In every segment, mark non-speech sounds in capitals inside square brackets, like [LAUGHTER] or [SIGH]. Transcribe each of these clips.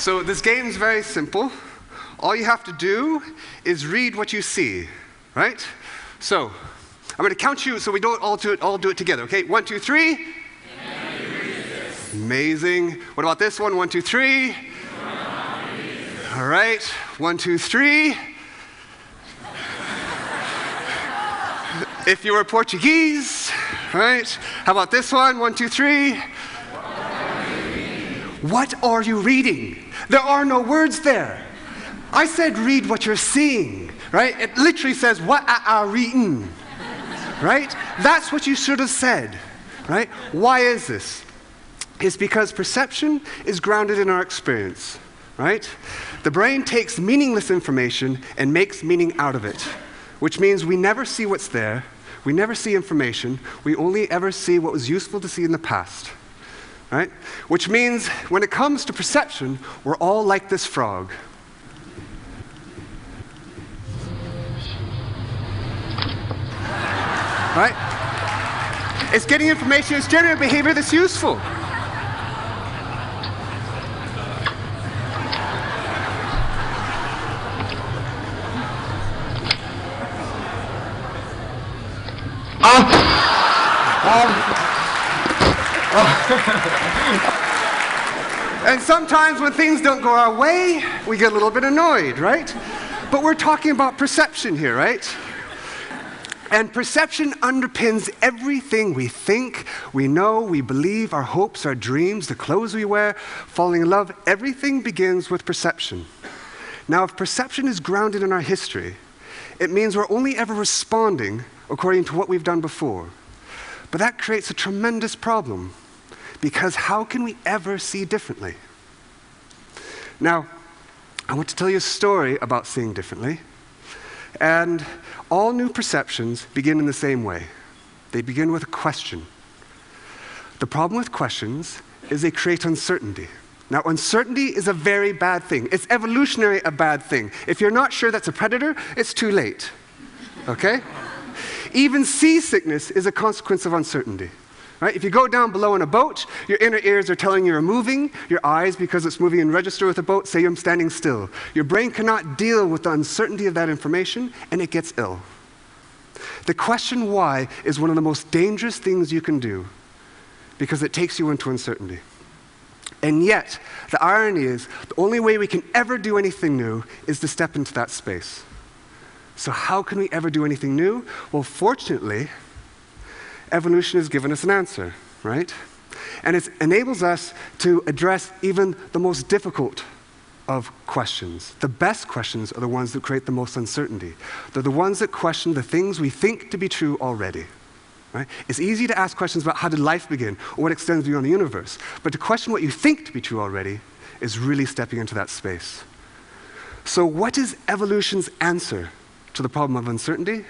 So this game's very simple. All you have to do is read what you see, right? So I'm going to count you so we don't all do it, all do it together, okay? One, two, three. Amazing. What about this one? One, two, three. All right. One, two, three. [LAUGHS] if you were Portuguese, right? How about this one? One, two, three. What are you reading? There are no words there. I said read what you're seeing, right? It literally says what are reading, right? That's what you should have said, right? Why is this? It's because perception is grounded in our experience, right? The brain takes meaningless information and makes meaning out of it, which means we never see what's there, we never see information, we only ever see what was useful to see in the past right? Which means when it comes to perception, we're all like this frog. Right? It's getting information, it's generating behavior that's useful. Ah! Ah! Ah! And sometimes when things don't go our way, we get a little bit annoyed, right? But we're talking about perception here, right? And perception underpins everything we think, we know, we believe, our hopes, our dreams, the clothes we wear, falling in love. Everything begins with perception. Now, if perception is grounded in our history, it means we're only ever responding according to what we've done before. But that creates a tremendous problem because how can we ever see differently? Now, I want to tell you a story about seeing differently. And all new perceptions begin in the same way they begin with a question. The problem with questions is they create uncertainty. Now, uncertainty is a very bad thing. It's evolutionary a bad thing. If you're not sure that's a predator, it's too late. Okay? Even seasickness is a consequence of uncertainty. Right? If you go down below in a boat, your inner ears are telling you you're moving. Your eyes, because it's moving in register with the boat, say you're standing still. Your brain cannot deal with the uncertainty of that information, and it gets ill. The question why is one of the most dangerous things you can do because it takes you into uncertainty. And yet, the irony is, the only way we can ever do anything new is to step into that space. So, how can we ever do anything new? Well, fortunately, evolution has given us an answer, right? And it enables us to address even the most difficult of questions. The best questions are the ones that create the most uncertainty. They're the ones that question the things we think to be true already. Right? It's easy to ask questions about how did life begin or what extends beyond the universe, but to question what you think to be true already is really stepping into that space. So, what is evolution's answer to the problem of uncertainty?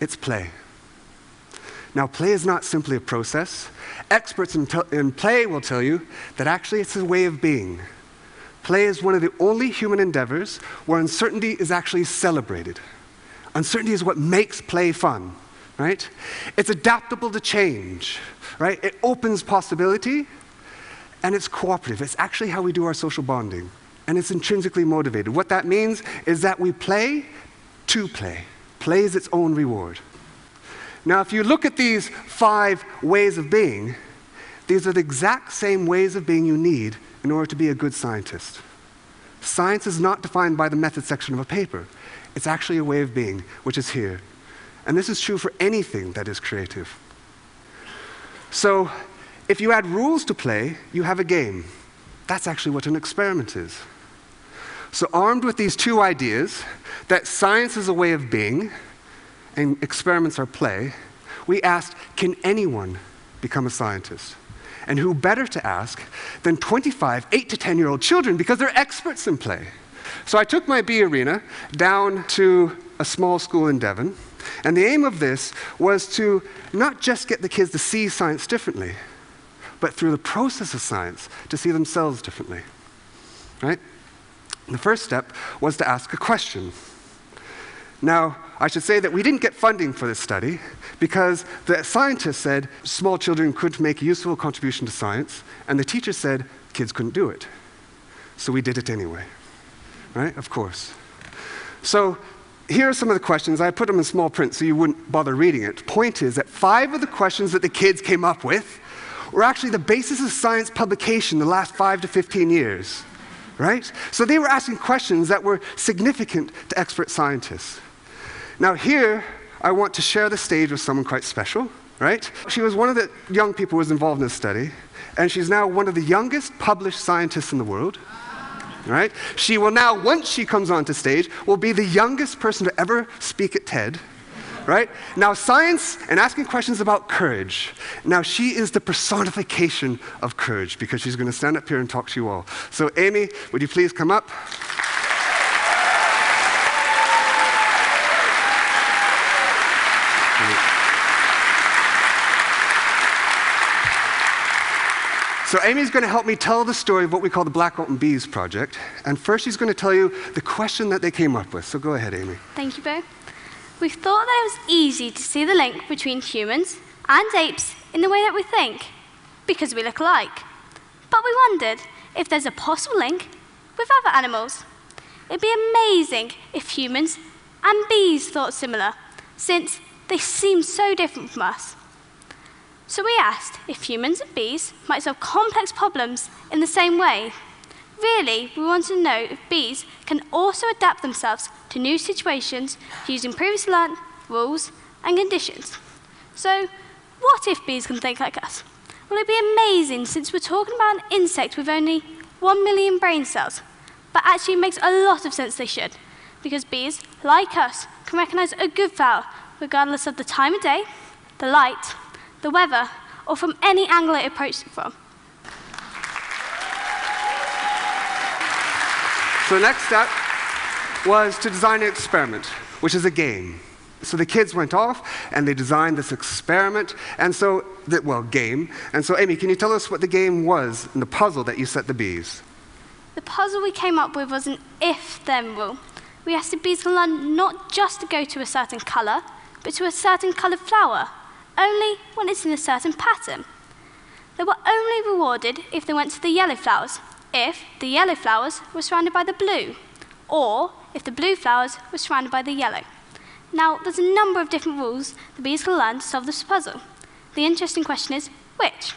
It's play. Now, play is not simply a process. Experts in, in, play will tell you that actually it's a way of being. Play is one of the only human endeavors where uncertainty is actually celebrated. Uncertainty is what makes play fun, right? It's adaptable to change, right? It opens possibility and it's cooperative. It's actually how we do our social bonding and it's intrinsically motivated. What that means is that we play to play. Play is its own reward. Now, if you look at these five ways of being, these are the exact same ways of being you need in order to be a good scientist. Science is not defined by the method section of a paper, it's actually a way of being, which is here. And this is true for anything that is creative. So, if you add rules to play, you have a game. That's actually what an experiment is. So, armed with these two ideas that science is a way of being, and experiments are play, we asked, can anyone become a scientist? And who better to ask than 25 8 to 10 year old children because they're experts in play. So I took my bee arena down to a small school in Devon, and the aim of this was to not just get the kids to see science differently, but through the process of science to see themselves differently. Right? The first step was to ask a question. Now, I should say that we didn't get funding for this study because the scientists said small children couldn't make a useful contribution to science, and the teachers said kids couldn't do it. So we did it anyway, right? Of course. So here are some of the questions. I put them in small print so you wouldn't bother reading it. Point is that five of the questions that the kids came up with were actually the basis of science publication the last five to 15 years, right? So they were asking questions that were significant to expert scientists. Now, here, I want to share the stage with someone quite special, right? She was one of the young people who was involved in this study, and she's now one of the youngest published scientists in the world. Right? She will now, once she comes onto stage, will be the youngest person to ever speak at TED. Right? Now, science and asking questions about courage. Now, she is the personification of courage because she's going to stand up here and talk to you all. So, Amy, would you please come up? So Amy's going to help me tell the story of what we call the Blackawton Bees project. And first she's going to tell you the question that they came up with. So go ahead, Amy. Thank you, Beau. We thought that it was easy to see the link between humans and apes in the way that we think, because we look alike. But we wondered if there's a possible link with other animals. It'd be amazing if humans and bees thought similar, since they seem so different from us. So we asked if humans and bees might solve complex problems in the same way. Really, we want to know if bees can also adapt themselves to new situations using previously learned rules and conditions. So, what if bees can think like us? Well, it'd be amazing since we're talking about an insect with only one million brain cells. But actually, it makes a lot of sense they should, because bees, like us, can recognize a good flower regardless of the time of day, the light, the weather, or from any angle it approached it from. So the next step was to design an experiment, which is a game. So the kids went off and they designed this experiment, and so, the, well, game. And so, Amy, can you tell us what the game was and the puzzle that you set the bees? The puzzle we came up with was an if then rule. We asked the bees to learn not just to go to a certain colour, but to a certain coloured flower only when it's in a certain pattern. They were only rewarded if they went to the yellow flowers, if the yellow flowers were surrounded by the blue, or if the blue flowers were surrounded by the yellow. Now, there's a number of different rules the bees can learn to solve this puzzle. The interesting question is, which?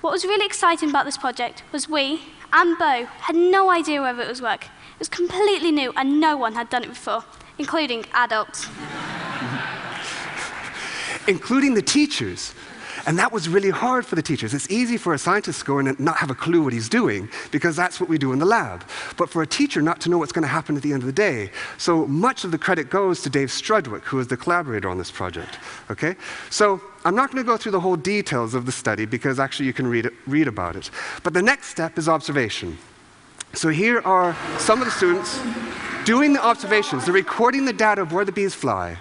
What was really exciting about this project was we and Beau had no idea whether it was work. It was completely new and no one had done it before, including adults including the teachers. And that was really hard for the teachers. It's easy for a scientist to go in and not have a clue what he's doing because that's what we do in the lab. But for a teacher not to know what's going to happen at the end of the day. So much of the credit goes to Dave Strudwick, who is the collaborator on this project. Okay? So I'm not going to go through the whole details of the study because actually you can read, it, read about it. But the next step is observation. So here are some of the students doing the observations. They're recording the data of where the bees fly.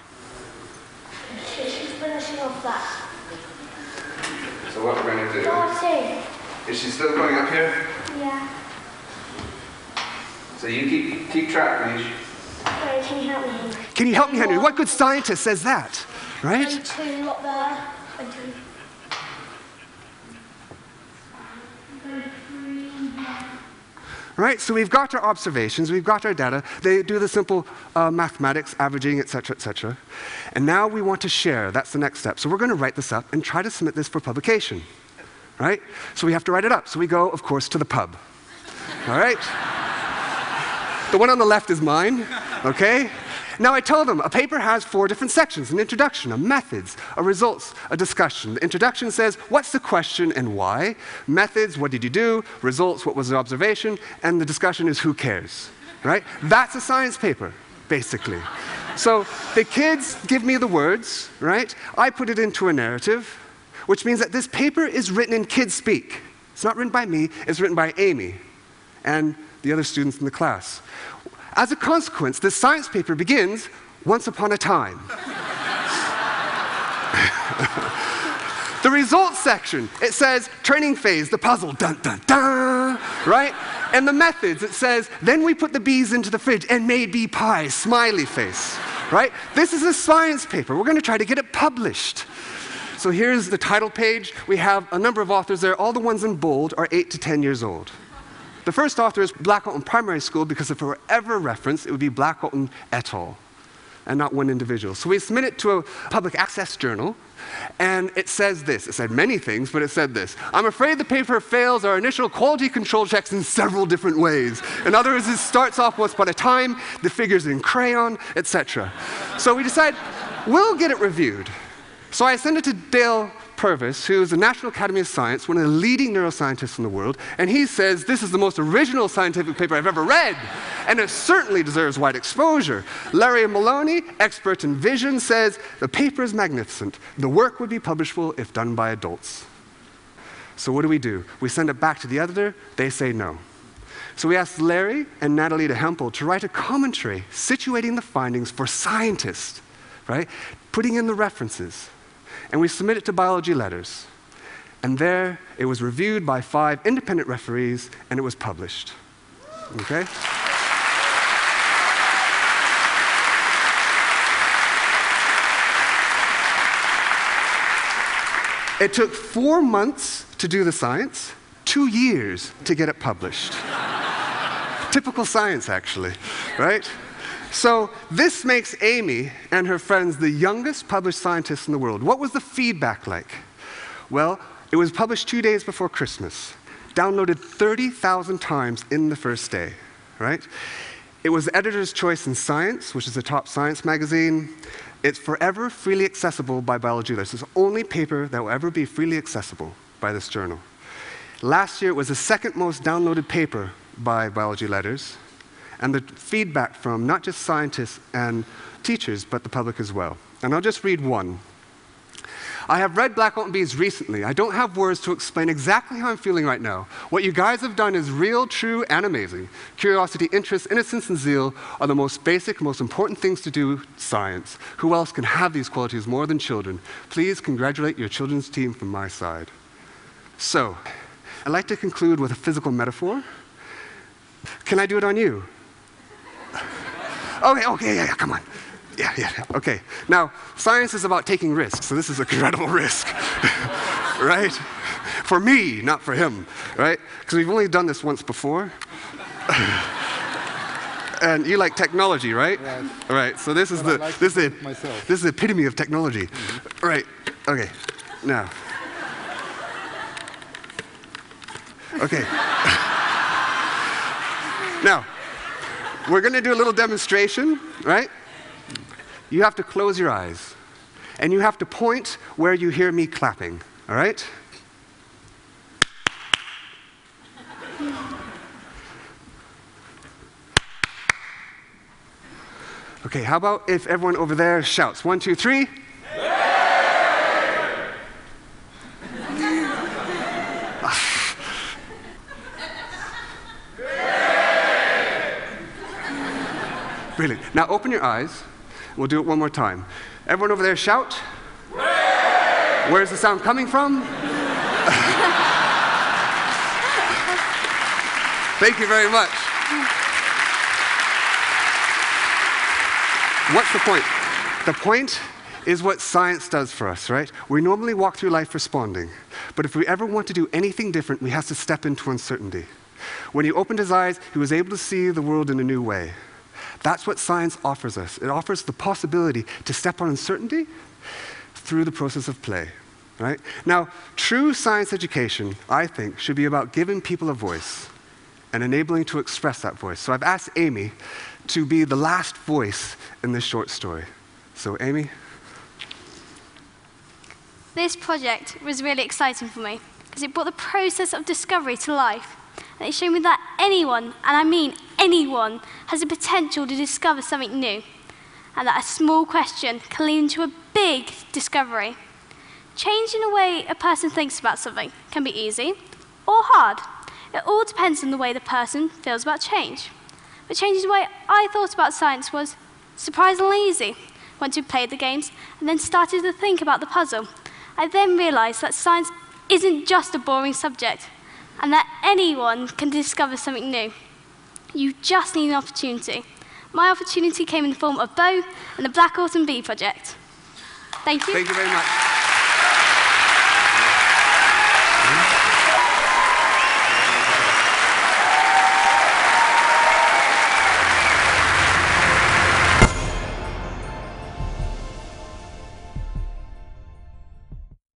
what we're going to do. Oh, Is she still going up here? Yeah. So you keep, keep track, please. Wait, can you help me, Can you help me, Henry? What good scientist says that? Right? And two up there. And two. Right? So we've got our observations, we've got our data. They do the simple uh, mathematics, averaging, et cetera, et cetera. And now we want to share. That's the next step. So we're going to write this up and try to submit this for publication. Right? So we have to write it up. So we go, of course, to the pub. All right? The one on the left is mine, okay? Now, I told them a paper has four different sections an introduction, a methods, a results, a discussion. The introduction says, What's the question and why? Methods, what did you do? Results, what was the observation? And the discussion is, Who cares? Right? That's a science paper, basically. So the kids give me the words, right? I put it into a narrative, which means that this paper is written in kids speak. It's not written by me, it's written by Amy and the other students in the class. As a consequence, this science paper begins once upon a time. [LAUGHS] the results section, it says training phase, the puzzle, dun dun dun, right? And the methods, it says, then we put the bees into the fridge and made bee pie, smiley face, right? This is a science paper. We're going to try to get it published. So here's the title page. We have a number of authors there. All the ones in bold are 8 to 10 years old. The first author is Blackawton Primary School because if it were ever referenced, it would be Blackawton et al and not one individual. So we submit it to a public access journal, and it says this. It said many things, but it said this. I'm afraid the paper fails our initial quality control checks in several different ways. In other words, it starts off once upon a time, the figures in crayon, etc. So we decide we'll get it reviewed. So I send it to Dale Purves, who is the National Academy of Science, one of the leading neuroscientists in the world, and he says this is the most original scientific paper I've ever read, and it certainly deserves wide exposure. Larry Maloney, expert in vision, says the paper is magnificent. The work would be publishable if done by adults. So what do we do? We send it back to the editor, they say no. So we asked Larry and Natalie Hempel to write a commentary situating the findings for scientists, right? Putting in the references and we submit it to biology letters. And there it was reviewed by five independent referees and it was published. Okay? It took four months to do the science, two years to get it published. [LAUGHS] Typical science, actually, right? So this makes Amy and her friends the youngest published scientists in the world. What was the feedback like? Well, it was published two days before Christmas, downloaded 30,000 times in the first day, right? It was editor's choice in Science, which is a top science magazine. It's forever freely accessible by biology This It's the only paper that will ever be freely accessible by this journal. Last year, it was the second most downloaded paper by Biology Letters and the feedback from not just scientists and teachers, but the public as well. And I'll just read one. I have read Blackawton Bees recently. I don't have words to explain exactly how I'm feeling right now. What you guys have done is real, true, and amazing. Curiosity, interest, innocence, and zeal are the most basic, most important things to do science. Who else can have these qualities more than children? Please congratulate your children's team from my side. So, I'd like to conclude with a physical metaphor. Can I do it on you? Okay, okay, yeah, yeah, come on. Yeah, yeah, okay. Now, science is about taking risks, so this is a incredible [LAUGHS] risk, right? For me, not for him, right? Because we've only done this once before. [LAUGHS] and you like technology, right? Right. All right. So this is But the like this is the, myself. this is the epitome of technology, mm-hmm. right? Okay. Now. Okay. [LAUGHS] now. We're going to do a little demonstration, right? You have to close your eyes. And you have to point where you hear me clapping, all right? Okay, how about if everyone over there shouts? One, two, three. Brilliant. Now open your eyes. We'll do it one more time. Everyone over there shout. Where's the sound coming from? [LAUGHS] Thank you very much. What's the point? The point is what science does for us, right? We normally walk through life responding. But if we ever want to do anything different, we have to step into uncertainty. When he opened his eyes, he was able to see the world in a new way. That's what science offers us. It offers the possibility to step on uncertainty through the process of play. Right? Now, true science education, I think, should be about giving people a voice and enabling to express that voice. So I've asked Amy to be the last voice in this short story. So, Amy? This project was really exciting for me because it brought the process of discovery to life. And it showed me that anyone, and I mean anyone, has the potential to discover something new. And that a small question can lead into a big discovery. Changing the way a person thinks about something can be easy or hard. It all depends on the way the person feels about change. But changing the way I thought about science was surprisingly easy once we played the games and then started to think about the puzzle. I then realized that science isn't just a boring subject, and that anyone can discover something new. You just need an opportunity. My opportunity came in the form of Beau and the Blackawton Bee Project. Thank you. Thank you very much.